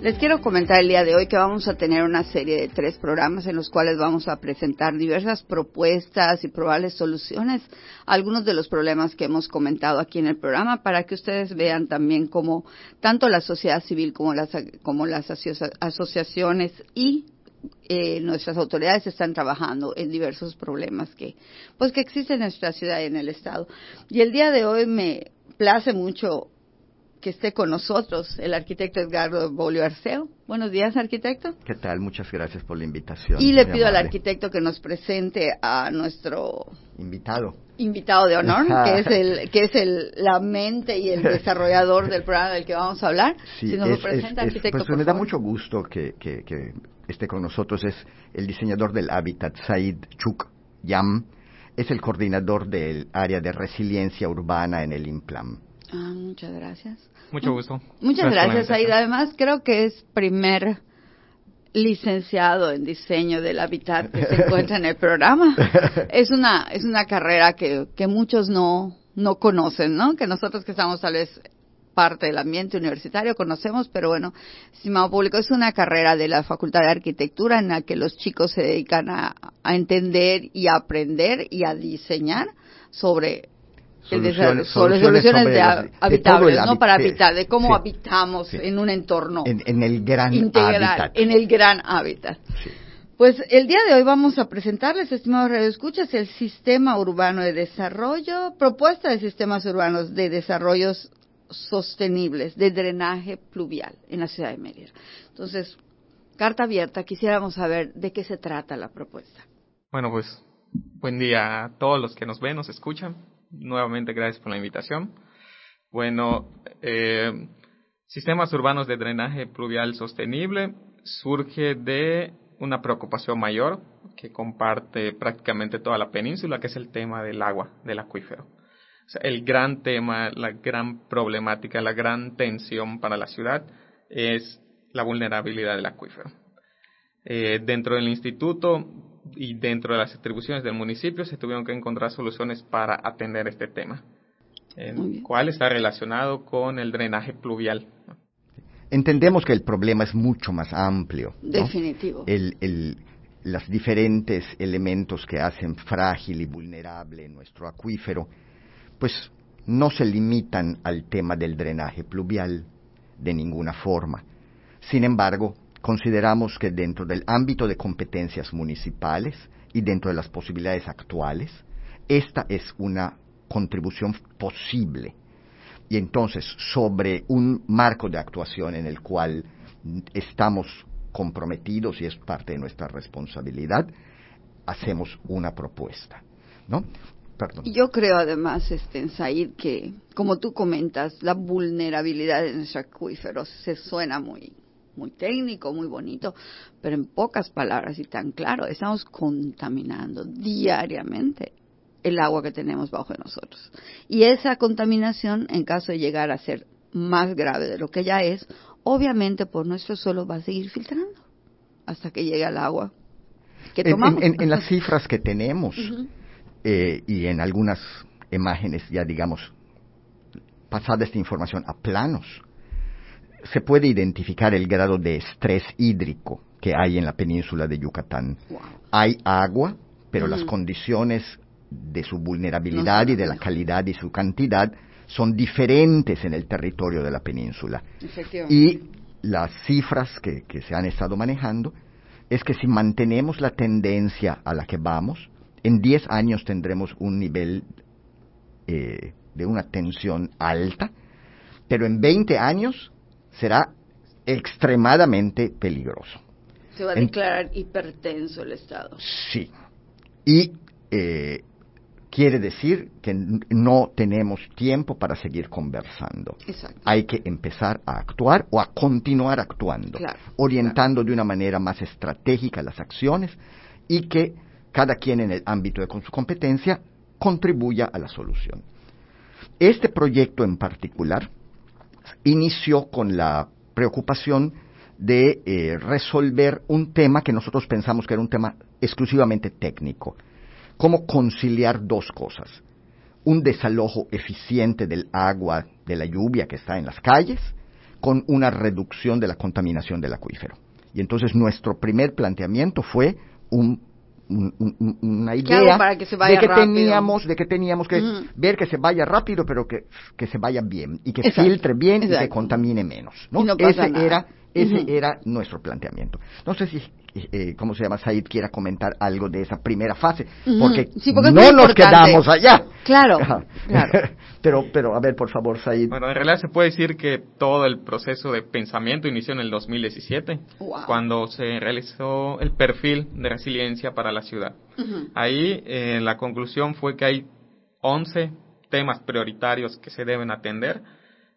Les quiero comentar el día de hoy que vamos a tener una serie de tres programas en los cuales vamos a presentar diversas propuestas y probables soluciones a algunos de los problemas que hemos comentado aquí en el programa para que ustedes vean también cómo tanto la sociedad civil como las, como las asociaciones y eh, nuestras autoridades están trabajando en diversos problemas que pues que existen en nuestra ciudad y en el estado. Y el día de hoy me place mucho que esté con nosotros el arquitecto Edgardo Bolio Arceo. Buenos días, arquitecto. ¿Qué tal? Muchas gracias por la invitación. Y le pido al arquitecto que nos presente a nuestro invitado. Invitado de honor, que es el que es el la mente y el desarrollador del programa del que vamos a hablar. Sí, si nos lo presenta, arquitecto. Pues me da mucho gusto que, que, que, esté con nosotros. Es el diseñador del hábitat, Said Chuk Yam. Es el coordinador del área de resiliencia urbana en el IMPLAM. Ah, muchas gracias. Mucho gusto. Muchas gracias, Aida. Además, creo que es primer licenciado en diseño del hábitat que se encuentra en el programa. Es una, es una carrera que, que muchos no, no conocen, ¿no? Que nosotros que estamos tal vez parte del ambiente universitario conocemos, pero bueno, estimado público, es una carrera de la Facultad de Arquitectura en la que los chicos se dedican a, a entender y a aprender y a diseñar sobre soluciones, soluciones, de habitables, no para habitar, de cómo habitamos en un entorno en, el gran integral, en el gran hábitat. Pues el día de hoy vamos a presentarles, estimados radioescuchas, el Sistema Urbano de Desarrollo, propuesta de sistemas urbanos de desarrollos sostenibles, de drenaje pluvial en la ciudad de Mérida. Entonces, carta abierta, quisiéramos saber de qué se trata la propuesta. Bueno, pues buen día a todos los que nos ven, nos escuchan nuevamente gracias por la invitación. Bueno, eh, sistemas urbanos de drenaje pluvial sostenible surge de una preocupación mayor que comparte prácticamente toda la península, que es el tema del agua, del acuífero. el gran tema, la gran problemática, la gran tensión para la ciudad es la vulnerabilidad del acuífero. Eh, dentro del instituto y dentro de las atribuciones del municipio se tuvieron que encontrar soluciones para atender este tema, el cual está relacionado con el drenaje pluvial. Entendemos que el problema es mucho más amplio. Definitivo. El, el, los diferentes elementos que hacen frágil y vulnerable nuestro acuífero, pues no se limitan al tema del drenaje pluvial de ninguna forma. Sin embargo, consideramos que dentro del ámbito de competencias municipales y dentro de las posibilidades actuales, esta es una contribución posible. Y entonces, sobre un marco de actuación en el cual estamos comprometidos y es parte de nuestra responsabilidad, hacemos una propuesta. ¿no? Perdón. Yo creo además, este, Said, que como tú comentas, la vulnerabilidad de nuestros acuíferos se suena muy, muy técnico, muy bonito, pero en pocas palabras y tan claro, estamos contaminando diariamente el agua que tenemos bajo de nosotros. Y esa contaminación, en caso de llegar a ser más grave de lo que ya es, obviamente por nuestro suelo va a seguir filtrando hasta que llegue al agua que tomamos. En, las cifras que tenemos eh, y en algunas imágenes ya digamos pasada esta información a planos, se puede identificar el grado de estrés hídrico que hay en la península de Yucatán. Hay agua, pero las condiciones de su vulnerabilidad y de la calidad y su cantidad son diferentes en el territorio de la península. Y las cifras que, se han estado manejando es que si mantenemos la tendencia a la que vamos, en 10 años tendremos un nivel eh, de una tensión alta, pero en 20 años será extremadamente peligroso. Se va a declarar hipertenso el Estado. Sí. Y eh, quiere decir que no tenemos tiempo para seguir conversando. Exacto. Hay que empezar a actuar o a continuar actuando, orientando de una manera más estratégica las acciones y que cada quien en el ámbito de su competencia contribuya a la solución. Este proyecto en particular inició con la preocupación de eh, resolver un tema que nosotros pensamos que era un tema exclusivamente técnico cómo conciliar dos cosas. Un desalojo eficiente del agua de la lluvia que está en las calles con una reducción de la contaminación del acuífero. Y entonces nuestro primer planteamiento fue un, una idea de que teníamos de que teníamos que ver que se vaya rápido pero que, que se vaya bien y que filtre bien y que contamine menos ¿no? ese era ese era nuestro planteamiento. No sé si, eh, ¿cómo se llama? Said quiera comentar algo de esa primera fase, porque, no nos quedamos allá. Claro, claro. pero, pero, a ver, por favor, Said. Bueno, en realidad se puede decir que todo el proceso de pensamiento inició en el 2017, cuando se realizó el perfil de resiliencia para la ciudad. Ahí eh, la conclusión fue que hay 11 temas prioritarios que se deben atender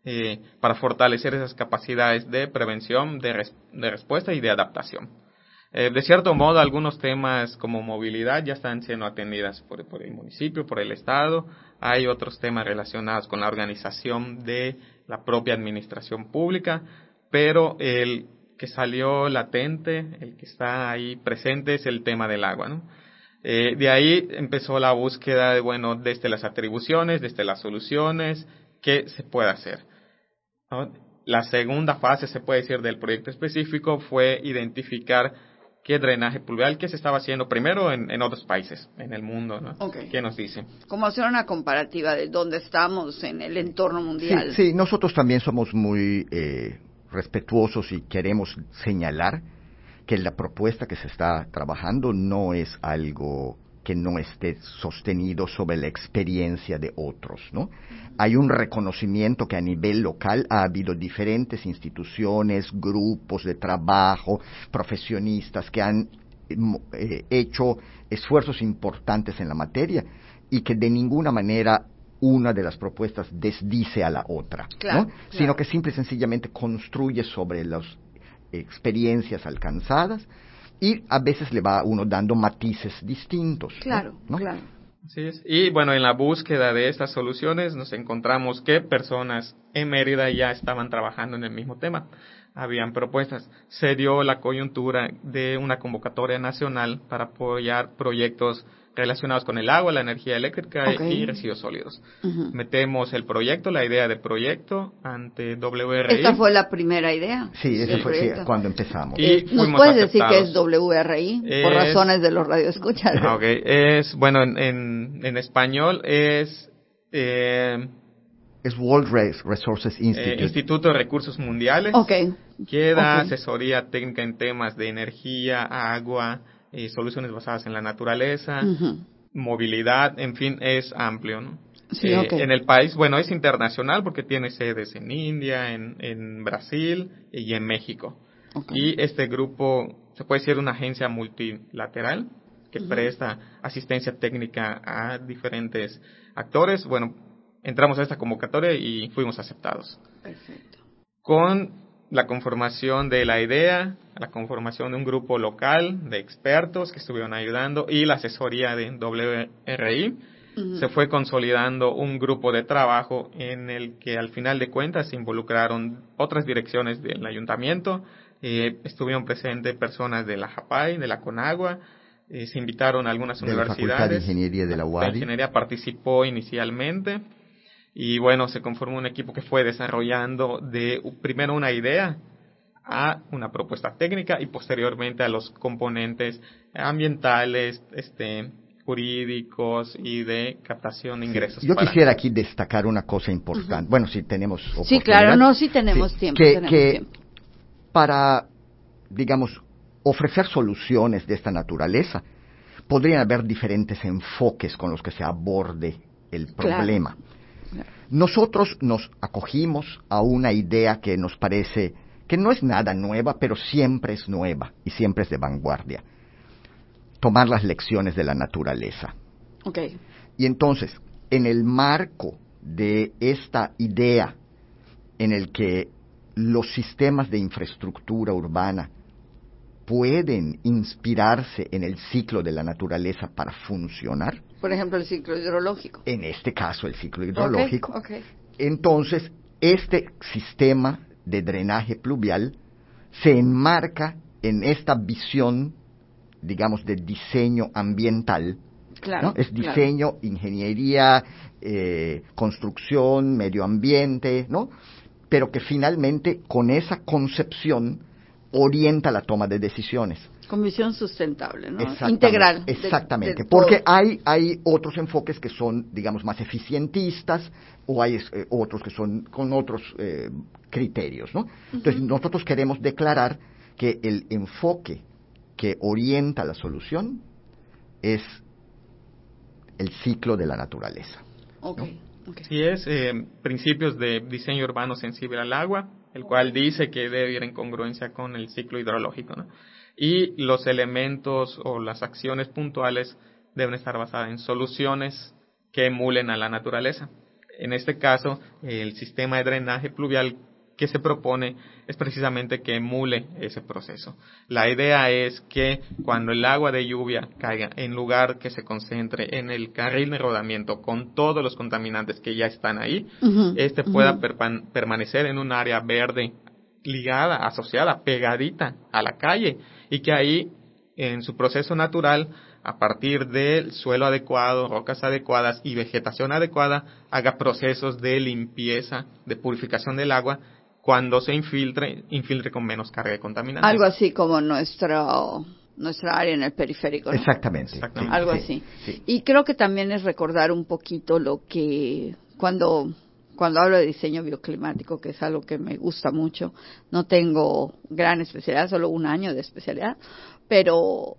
eh, para fortalecer esas capacidades de prevención, de, respuesta y de adaptación. Eh, de cierto modo, algunos temas como movilidad ya están siendo atendidas por, por, el municipio, por el Estado. Hay otros temas relacionados con la organización de la propia administración pública, pero el que salió latente, el que está ahí presente es el tema del agua. ¿no? Eh, de ahí empezó la búsqueda de, bueno, desde las atribuciones, desde las soluciones, qué se puede hacer. La segunda fase, se puede decir, del proyecto específico fue identificar qué drenaje pluvial que se estaba haciendo primero en, otros países, en el mundo, ¿no? ¿Qué nos dice? Como hacer una comparativa de dónde estamos en el entorno mundial. Sí, nosotros también somos muy eh, respetuosos y queremos señalar que la propuesta que se está trabajando no es algo que no esté sostenido sobre la experiencia de otros, ¿no? Hay un reconocimiento que a nivel local ha habido diferentes instituciones, grupos de trabajo, profesionistas que han eh, hecho esfuerzos importantes en la materia y que de ninguna manera una de las propuestas desdice a la otra, ¿no? sino que simple y sencillamente construye sobre las experiencias alcanzadas y a veces le va uno dando matices distintos. Claro, claro. Así es. Y bueno, en la búsqueda de estas soluciones nos encontramos que personas en Mérida ya estaban trabajando en el mismo tema. Habían propuestas. Se dio la coyuntura de una convocatoria nacional para apoyar proyectos relacionados con el agua, la energía eléctrica y residuos sólidos. Metemos el proyecto, la idea del proyecto ante WRI. ¿Esta fue la primera idea? Sí, esa fue cuando empezamos. Y ¿Nos puedes decir que es WRI? por razones de los radioescuchas. Ah, ok, es, bueno, en, en, español es... Eh, es World Resources eh, Institute. Instituto de Recursos Mundiales. Ok. Que da asesoría técnica en temas de energía, agua, eh, soluciones basadas en la naturaleza, movilidad, en fin, es amplio, ¿no? Eh, en el país, bueno, es internacional porque tiene sedes en India, en, en Brasil y en México. Y este grupo se puede decir una agencia multilateral que presta asistencia técnica a diferentes actores. Bueno, entramos a esta convocatoria y fuimos aceptados. Perfecto. Con la conformación de la idea, la conformación de un grupo local de expertos que estuvieron ayudando y la asesoría de WRI. Se fue consolidando un grupo de trabajo en el que al final de cuentas se involucraron otras direcciones del ayuntamiento, eh, estuvieron presentes personas de la JAPAI, de la CONAGUA, eh, se invitaron a algunas de universidades. La Facultad de Ingeniería de la UADI. La ingeniería participó inicialmente y bueno, se conformó un equipo que fue desarrollando de primero una idea a una propuesta técnica y posteriormente a los componentes ambientales, este, jurídicos y de captación de ingresos. Yo quisiera aquí destacar una cosa importante. Bueno, si tenemos Sí, claro, no, si tenemos tiempo. Que, para, digamos, ofrecer soluciones de esta naturaleza, podrían haber diferentes enfoques con los que se aborde el problema. Nosotros nos acogimos a una idea que nos parece que no es nada nueva, pero siempre es nueva y siempre es de vanguardia. Tomar las lecciones de la naturaleza. Y entonces, en el marco de esta idea en el que los sistemas de infraestructura urbana pueden inspirarse en el ciclo de la naturaleza para funcionar. Por ejemplo, el ciclo hidrológico. En este caso, el ciclo hidrológico. Entonces, este sistema de drenaje pluvial se enmarca en esta visión, digamos, de diseño ambiental. Claro, Es diseño, ingeniería, eh, construcción, medio ambiente, ¿no? Pero que finalmente con esa concepción orienta la toma de decisiones. Con visión sustentable, ¿no? Integral. Exactamente, porque hay, hay otros enfoques que son, digamos, más eficientistas o hay eh, otros que son con otros eh, criterios, ¿no? Entonces, nosotros queremos declarar que el enfoque que orienta la solución es el ciclo de la naturaleza. Okay. Sí, es eh, principios de diseño urbano sensible al agua, el cual dice que debe ir en congruencia con el ciclo hidrológico, ¿no? Y los elementos o las acciones puntuales deben estar basadas en soluciones que emulen a la naturaleza. En este caso, el sistema de drenaje pluvial que se propone es precisamente que emule ese proceso. La idea es que cuando el agua de lluvia caiga, en lugar que se concentre en el carril de rodamiento con todos los contaminantes que ya están ahí, este pueda permanecer en un área verde ligada, asociada, pegadita a la calle y que ahí en su proceso natural a partir del suelo adecuado, rocas adecuadas y vegetación adecuada, haga procesos de limpieza, de purificación del agua cuando se infiltre, infiltre con menos carga de contaminantes. Algo así como nuestro nuestra área en el periférico. Exactamente. Algo así. Y creo que también es recordar un poquito lo que cuando cuando hablo de diseño bioclimático, que es algo que me gusta mucho, no tengo gran especialidad, solo un año de especialidad, pero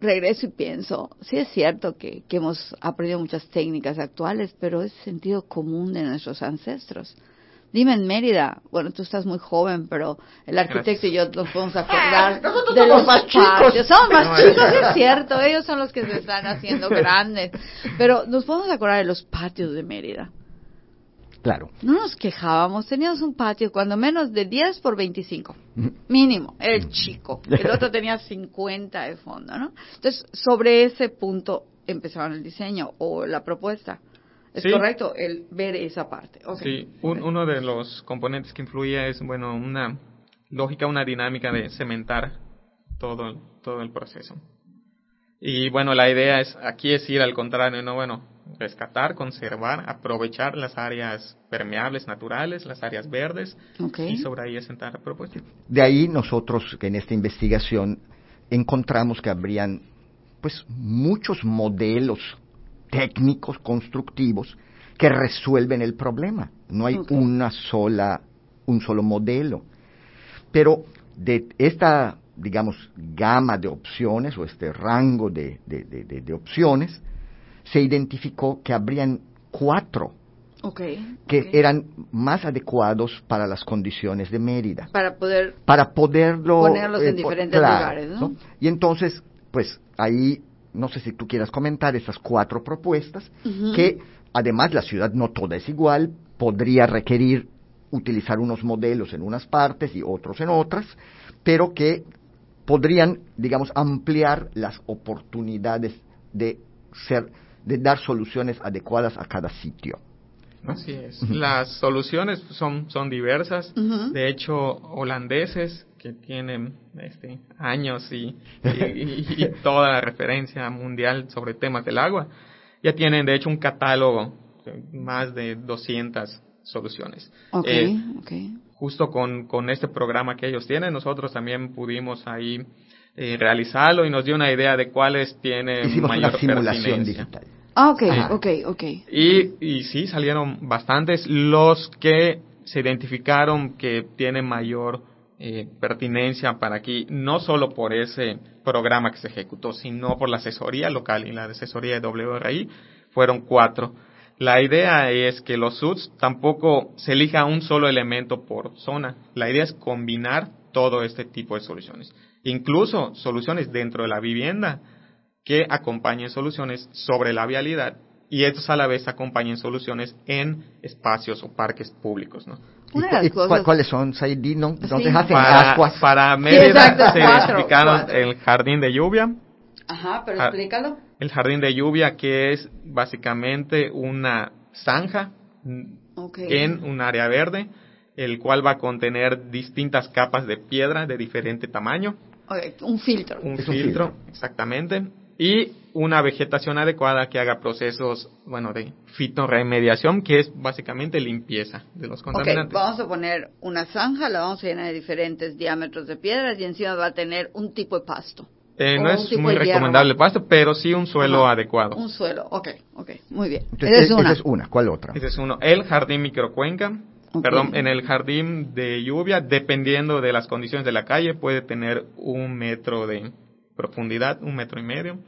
regreso y pienso, sí es cierto que, que hemos aprendido muchas técnicas actuales, pero es sentido común de nuestros ancestros. Dime en Mérida, bueno, tú estás muy joven, pero el arquitecto y yo nos podemos acordar de los más chicos. Somos más chicos, es cierto, ellos son los que se están haciendo grandes. Pero nos podemos acordar de los patios de Mérida. Claro. No nos quejábamos, teníamos un patio cuando menos de 10 por 25, mínimo, el chico. El otro tenía 50 de fondo, ¿no? Entonces, sobre ese punto empezaron el diseño o la propuesta. ¿Es correcto el ver esa parte? Sí, uno de los componentes que influye es, bueno, una lógica, una dinámica de cementar todo, todo el proceso. Y bueno, la idea es, aquí es ir al contrario, ¿no? Bueno, rescatar, conservar, aprovechar las áreas permeables naturales, las áreas verdes, y sobre ahí asentar propuestas. De ahí nosotros, en esta investigación, encontramos que habrían, pues, muchos modelos técnicos constructivos que resuelven el problema. No hay una sola, un solo modelo. Pero de esta, digamos, gama de opciones o este rango de, de, opciones, se identificó que habrían cuatro que eran más adecuados para las condiciones de Mérida. Para poder para poderlo ponerlos en eh, diferentes lugares, ¿no? Y entonces, pues ahí no sé si tú quieras comentar esas cuatro propuestas, que además la ciudad no toda es igual, podría requerir utilizar unos modelos en unas partes y otros en otras, pero que podrían, digamos, ampliar las oportunidades de ser, de dar soluciones adecuadas a cada sitio. Así es. Las soluciones son, son diversas. De hecho, holandeses que tienen este, años y, y, toda la referencia mundial sobre temas del agua, ya tienen de hecho un catálogo de más de 200 soluciones. Okay, eh, Justo con, con este programa que ellos tienen, nosotros también pudimos ahí eh, realizarlo y nos dio una idea de cuáles tienen mayor simulación digital. Ah, ok, ok, ok. Y, y sí, salieron bastantes los que se identificaron que tienen mayor eh, pertinencia para aquí, no solo por ese programa que se ejecutó, sino por la asesoría local y la asesoría de WRI, fueron cuatro. La idea es que los SUDS tampoco se elija un solo elemento por zona. La idea es combinar todo este tipo de soluciones. Incluso soluciones dentro de la vivienda que acompañen soluciones sobre la vialidad y estos a la vez acompañan soluciones en espacios o parques públicos, ¿no? ¿Y, ¿Cuáles son, Saidi? ¿No? hacen para, Para Mérida se explicaron el jardín de lluvia. Ajá, pero ah, explícalo. El jardín de lluvia que es básicamente una zanja en un área verde, el cual va a contener distintas capas de piedra de diferente tamaño. un filtro. Un filtro, exactamente. Y una vegetación adecuada que haga procesos, bueno, de fitoremediación, que es básicamente limpieza de los contaminantes. vamos a poner una zanja, la vamos a llenar de diferentes diámetros de piedras y encima va a tener un tipo de pasto. Eh, no es muy recomendable el pasto, pero sí un suelo adecuado. Un suelo, ok, ok, muy bien. esa, es una. es una. ¿Cuál otra? Esa es uno. El jardín microcuenca. Perdón, en el jardín de lluvia, dependiendo de las condiciones de la calle, puede tener un metro de profundidad, un metro y medio.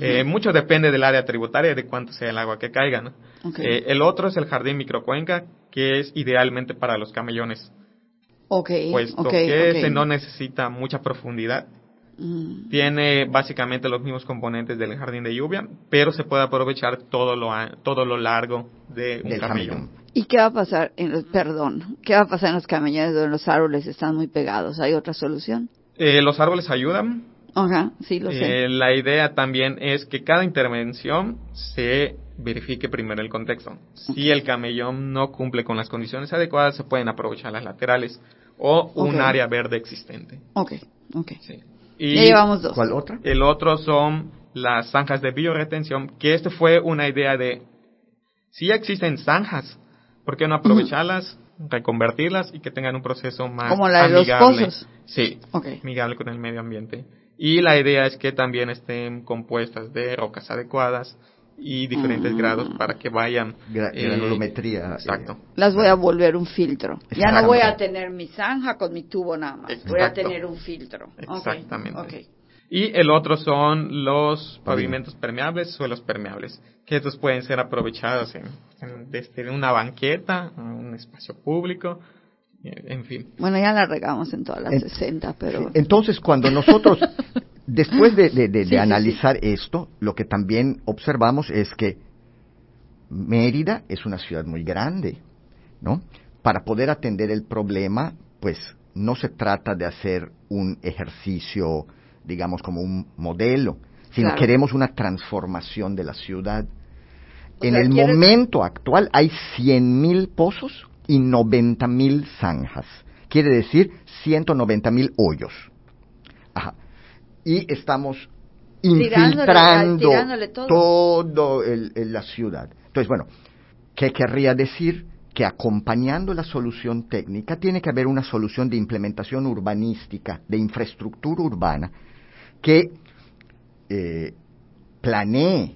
eh, mucho depende del área tributaria y de cuánto sea el agua que caiga. ¿no? Eh, el otro es el jardín microcuenca, que es idealmente para los camellones. Ok, puesto que ese no necesita mucha profundidad Mm. Tiene básicamente los mismos componentes del jardín de lluvia, pero se puede aprovechar todo lo, todo lo largo de un camellón. ¿Y qué va a pasar en los, perdón, qué va a pasar en los camellones donde los árboles están muy pegados? ¿Hay otra solución? Eh, los árboles ayudan. Ajá, sí, lo sé. Eh, la idea también es que cada intervención se verifique primero el contexto. Si el camellón no cumple con las condiciones adecuadas, se pueden aprovechar las laterales o un área verde existente. Ok, ok. Sí. Y ya llevamos dos. ¿Cuál otra? El otro son las zanjas de bioretención, que esto fue una idea de, si existen zanjas, ¿por qué no aprovecharlas, reconvertirlas y que tengan un proceso más Como la de los pozos. Sí, amigable con el medio ambiente. Y la idea es que también estén compuestas de rocas adecuadas, y diferentes grados para que vayan Gra eh, granulometría exacto. Las voy a volver un filtro. Ya no voy a tener mi zanja con mi tubo nada más. Voy a tener un filtro. Exactamente. y el otro son los pavimentos. permeables suelos permeables que estos pueden ser aprovechados en, desde una banqueta un espacio público en fin. Bueno, ya la regamos en todas las 60, pero... Entonces, cuando nosotros Después de, analizar esto, lo que también observamos es que Mérida es una ciudad muy grande, ¿no? Para poder atender el problema, pues no se trata de hacer un ejercicio, digamos, como un modelo, sino queremos una transformación de la ciudad. en el momento actual hay 100.000 pozos y 90.000 zanjas. Quiere decir 190.000 hoyos. Ajá y estamos infiltrando todo, la ciudad. Entonces, bueno, ¿qué querría decir? Que acompañando la solución técnica tiene que haber una solución de implementación urbanística, de infraestructura urbana, que eh, planee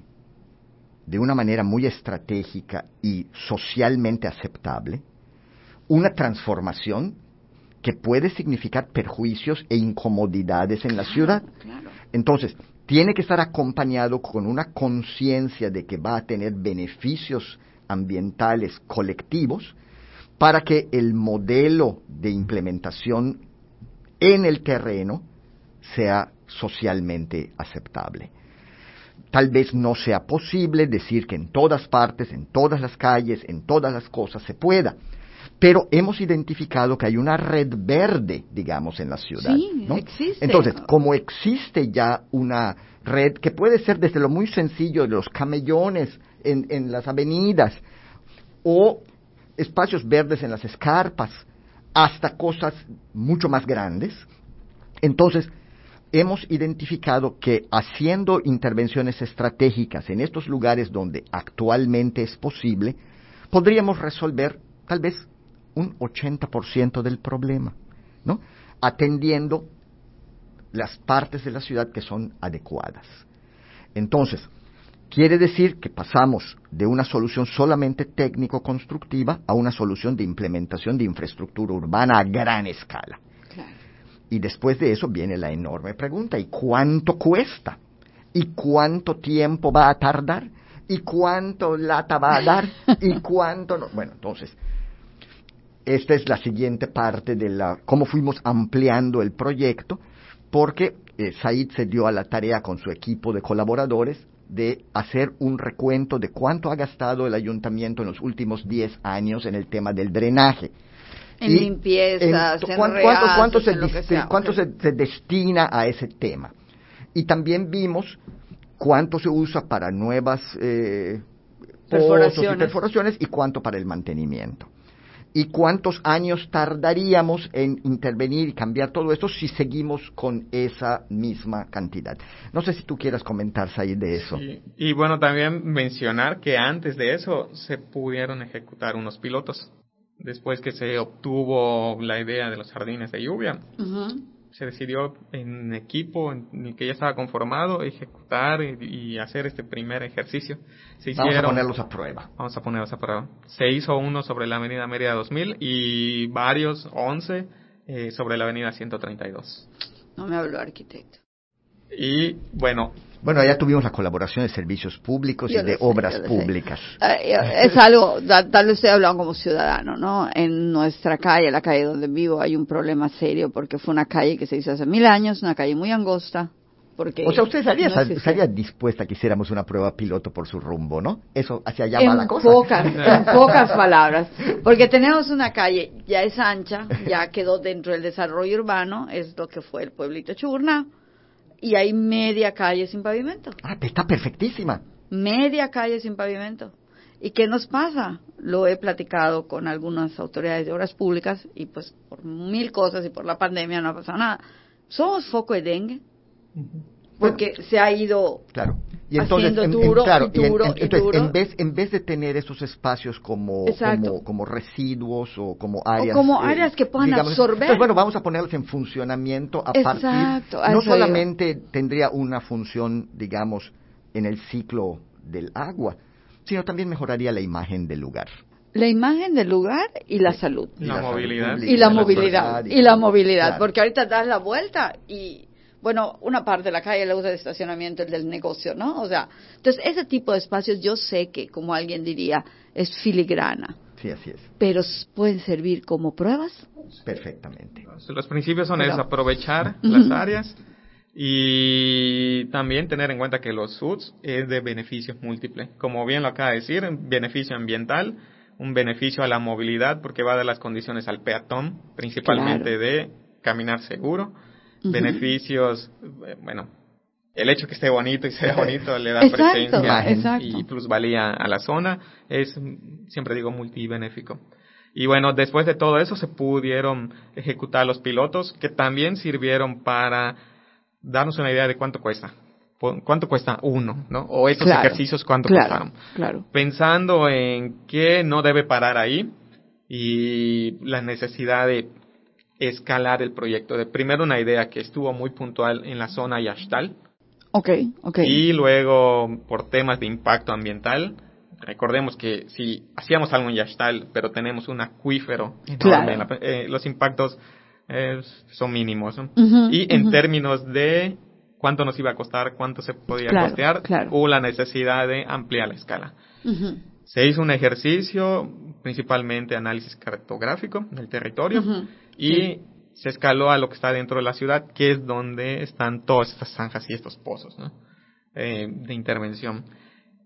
de una manera muy estratégica y socialmente aceptable una transformación que puede significar perjuicios e incomodidades en la ciudad. Entonces, tiene que estar acompañado con una conciencia de que va a tener beneficios ambientales colectivos para que el modelo de implementación en el terreno sea socialmente aceptable. Tal vez no sea posible decir que en todas partes, en todas las calles, en todas las cosas se pueda, pero hemos identificado que hay una red verde, digamos, en la ciudad. Sí, existe. Entonces, como existe ya una red que puede ser desde lo muy sencillo de los camellones en, en las avenidas o espacios verdes en las escarpas, hasta cosas mucho más grandes, entonces hemos identificado que haciendo intervenciones estratégicas en estos lugares donde actualmente es posible, podríamos resolver tal vez un 80% del problema, ¿no? Atendiendo las partes de la ciudad que son adecuadas. Entonces, quiere decir que pasamos de una solución solamente técnico-constructiva a una solución de implementación de infraestructura urbana a gran escala. Y después de eso viene la enorme pregunta, ¿y cuánto cuesta? ¿Y cuánto tiempo va a tardar? ¿Y cuánto lata va a dar? ¿Y cuánto no? Bueno, entonces, esta es la siguiente parte de la cómo fuimos ampliando el proyecto, porque eh, Said se dio a la tarea con su equipo de colaboradores de hacer un recuento de cuánto ha gastado el ayuntamiento en los últimos 10 años en el tema del drenaje. En limpiezas, en, cuánto, cuánto, se, cuánto se, destina a ese tema. Y también vimos cuánto se usa para nuevas eh, perforaciones. Y perforaciones y cuánto para el mantenimiento y cuántos años tardaríamos en intervenir y cambiar todo esto si seguimos con esa misma cantidad. No sé si tú quieras comentar, ahí de eso. Y bueno, también mencionar que antes de eso se pudieron ejecutar unos pilotos. Después que se obtuvo la idea de los jardines de lluvia, se decidió en equipo en el que ya estaba conformado ejecutar y, hacer este primer ejercicio. Se vamos a ponerlos a prueba. Vamos a ponerlos a prueba. Se hizo uno sobre la avenida Mérida 2000 y varios, 11, eh, sobre la avenida 132. No me habló arquitecto. Y bueno, bueno, ya tuvimos la colaboración de servicios públicos y de obras públicas. Ah, es algo, tal vez estoy hablando como ciudadano, ¿no? En nuestra calle, la calle donde vivo, hay un problema serio porque fue una calle que se hizo hace mil años, una calle muy angosta. Porque o sea, usted estaría, dispuesta a que hiciéramos una prueba piloto por su rumbo, ¿no? Eso hacia allá va la cosa. Pocas, en pocas palabras. Porque tenemos una calle, ya es ancha, ya quedó dentro del desarrollo urbano, es lo que fue el pueblito Churna y hay media calle sin pavimento. Ah, está perfectísima. Media calle sin pavimento. ¿Y qué nos pasa? Lo he platicado con algunas autoridades de obras públicas y pues por mil cosas y por la pandemia no ha pasado nada. Somos foco de dengue. Porque se ha ido claro. Y entonces, en, duro, en, vez, en vez de tener esos espacios como, como, residuos o como áreas... como eh, áreas que puedan absorber. bueno, vamos a ponerlos en funcionamiento a partir... No solamente tendría una función, digamos, en el ciclo del agua, sino también mejoraría la imagen del lugar. La imagen del lugar y la salud. La, movilidad. Y la movilidad. Y la movilidad. Porque ahorita das la vuelta y bueno, una parte de la calle la usa de estacionamiento, el del negocio, ¿no? O sea, entonces ese tipo de espacios yo sé que, como alguien diría, es filigrana. Sí, así es. Pero pueden servir como pruebas. Perfectamente. Los principios son es aprovechar las áreas y también tener en cuenta que los SUDS es de beneficios múltiples. Como bien lo acaba de decir, beneficio ambiental, un beneficio a la movilidad porque va a dar las condiciones al peatón, principalmente de caminar seguro beneficios, eh, bueno, el hecho que esté bonito y sea bonito le da presencia y plusvalía a la zona, es, siempre digo, multibenéfico. Y bueno, después de todo eso se pudieron ejecutar los pilotos que también sirvieron para darnos una idea de cuánto cuesta. ¿Cuánto cuesta uno? ¿no? O estos ejercicios, ¿cuánto costaron? Claro. Pensando en que no debe parar ahí y la necesidad de escalar el proyecto. De primero una idea que estuvo muy puntual en la zona Yashtal. Ok, ok. Y luego por temas de impacto ambiental. Recordemos que si hacíamos algo en Yashtal, pero tenemos un acuífero, eh, los impactos eh, son mínimos. y en términos de cuánto nos iba a costar, cuánto se podía costear, hubo la necesidad de ampliar la escala. Se hizo un ejercicio, principalmente análisis cartográfico del territorio, y se escaló a lo que está dentro de la ciudad, que es donde están todas estas zanjas y estos pozos eh, de intervención.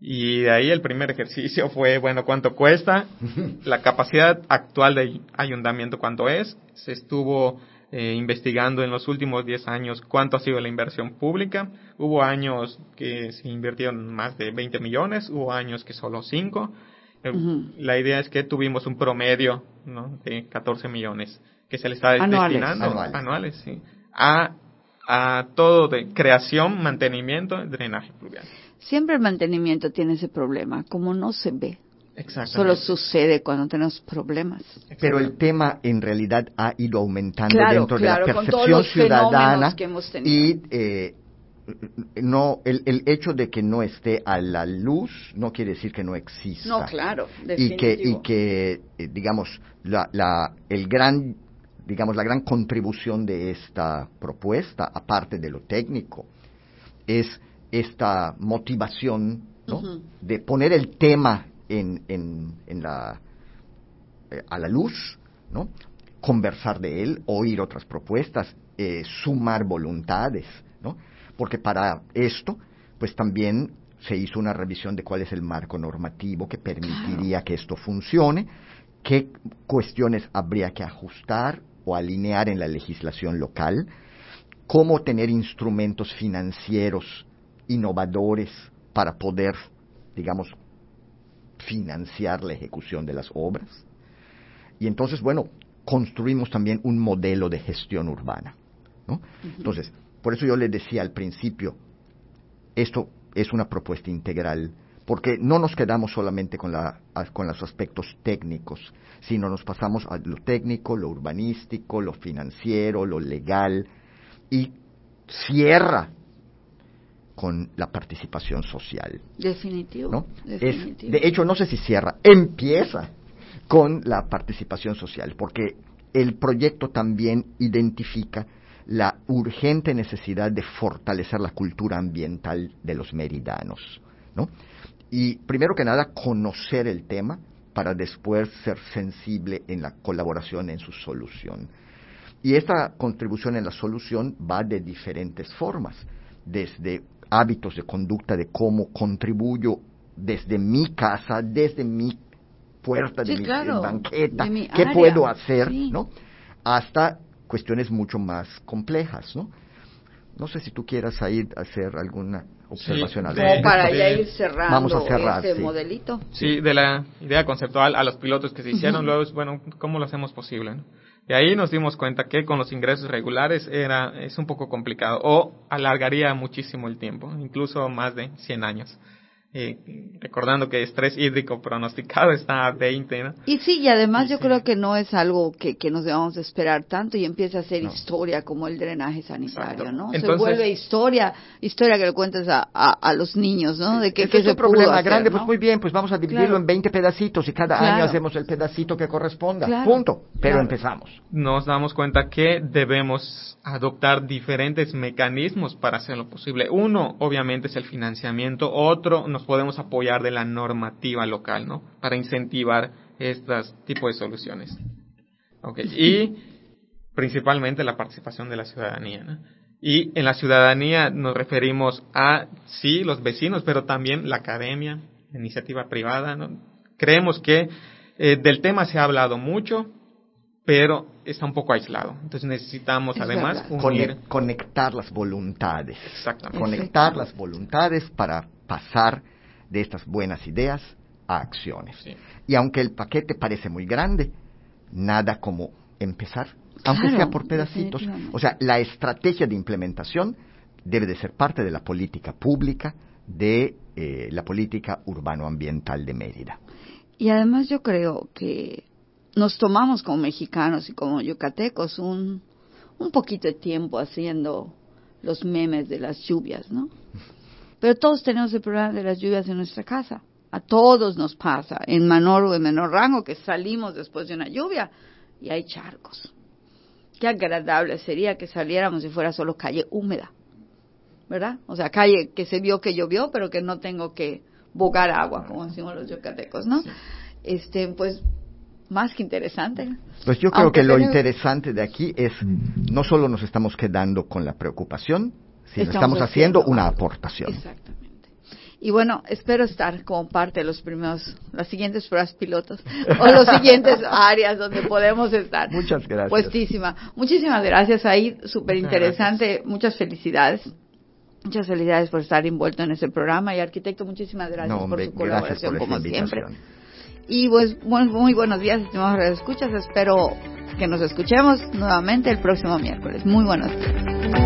Y de ahí el primer ejercicio fue, bueno, ¿cuánto cuesta? La capacidad actual de ayuntamiento, ¿cuánto es? Se estuvo eh, investigando en los últimos 10 años cuánto ha sido la inversión pública. Hubo años que se invirtieron más de 20 millones, hubo años que solo 5. Eh, la idea es que tuvimos un promedio de 14 millones que se le está destinando anuales, sí, a, a todo de creación, mantenimiento, drenaje pluvial. Siempre el mantenimiento tiene ese problema, como no se ve. Solo sucede cuando tenemos problemas. Pero el tema en realidad ha ido aumentando dentro de la percepción ciudadana y eh, no el, el, hecho de que no esté a la luz no quiere decir que no exista. No, claro. Y que y que eh, digamos la, la el gran digamos, la gran contribución de esta propuesta, aparte de lo técnico, es esta motivación de poner el tema en, en, la, eh, a la luz, ¿no? conversar de él, oír otras propuestas, eh, sumar voluntades, ¿no? porque para esto, pues también se hizo una revisión de cuál es el marco normativo que permitiría que esto funcione, qué cuestiones habría que ajustar o alinear en la legislación local, cómo tener instrumentos financieros innovadores para poder, digamos, financiar la ejecución de las obras. Y entonces, bueno, construimos también un modelo de gestión urbana. ¿no? Entonces, por eso yo le decía al principio, esto es una propuesta integral, porque no nos quedamos solamente con, la, con los aspectos técnicos, sino nos pasamos a lo técnico, lo urbanístico, lo financiero, lo legal, y cierra con la participación social. Definitivo. de hecho, no sé si cierra, empieza con la participación social, porque el proyecto también identifica la urgente necesidad de fortalecer la cultura ambiental de los meridanos, ¿no? Y primero que nada, conocer el tema para después ser sensible en la colaboración en su solución. Y esta contribución en la solución va de diferentes formas, desde hábitos de conducta de cómo contribuyo desde mi casa, desde mi puerta, de mi banqueta, qué puedo hacer, ¿no? Hasta cuestiones mucho más complejas, ¿no? No sé si tú quieras ir a hacer alguna observación al Como para ya ir cerrando Vamos a cerrar, este modelito. Sí, de la idea conceptual a los pilotos que se hicieron, luego es, bueno, ¿cómo lo hacemos posible? Y ahí nos dimos cuenta que con los ingresos regulares era, es un poco complicado o alargaría muchísimo el tiempo, incluso más de 100 años. Eh, recordando que estrés hídrico pronosticado está a 20, ¿no? Y sí, y además yo creo que no es algo que, que nos debamos esperar tanto y empieza a ser historia como el drenaje sanitario, ¿no? se vuelve historia, historia que le cuentes a, a, los niños, ¿no? De que, es un problema grande, pues muy bien, pues vamos a dividirlo en 20 pedacitos y cada año hacemos el pedacito que corresponda, punto, pero empezamos. Nos damos cuenta que debemos adoptar diferentes mecanismos para hacerlo posible. Uno, obviamente, es el financiamiento, otro, nos podemos apoyar de la normativa local, ¿no? Para incentivar estos tipos de soluciones. Okay. Y principalmente la participación de la ciudadanía, ¿no? Y en la ciudadanía nos referimos a, sí, los vecinos, pero también la academia, la iniciativa privada, ¿no? Creemos que eh, del tema se ha hablado mucho, pero está un poco aislado. Entonces necesitamos además conectar las voluntades. Exactamente. Conectar las voluntades para pasar de estas buenas ideas a acciones. Y aunque el paquete parece muy grande, nada como empezar, aunque sea por pedacitos. O sea, la estrategia de implementación debe de ser parte de la política pública, de eh, la política urbano-ambiental de Mérida. Y además yo creo que nos tomamos como mexicanos y como yucatecos un, un poquito de tiempo haciendo los memes de las lluvias, ¿no? Pero todos tenemos el problema de las lluvias en nuestra casa. A todos nos pasa, en menor o en menor rango, que salimos después de una lluvia y hay charcos. Qué agradable sería que saliéramos y fuera solo calle húmeda, ¿verdad? O sea, calle que se vio que llovió, pero que no tengo que bogar agua, como decimos los yucatecos, ¿no? Este, pues más que interesante. Pues yo creo que lo interesante de aquí es no solo nos estamos quedando con la preocupación, estamos, haciendo, una aportación. Exactamente. Y bueno, espero estar como parte de los primeros, las siguientes pruebas pilotos o los siguientes áreas donde podemos estar. Muchas gracias. Puestísima. Muchísimas gracias, ahí súper interesante. Muchas felicidades. Muchas felicidades por estar envuelto en ese programa y arquitecto, muchísimas gracias por su colaboración como siempre. Y pues muy, buenos días, estimados escuchas. Espero que nos escuchemos nuevamente el próximo miércoles. Muy buenos días.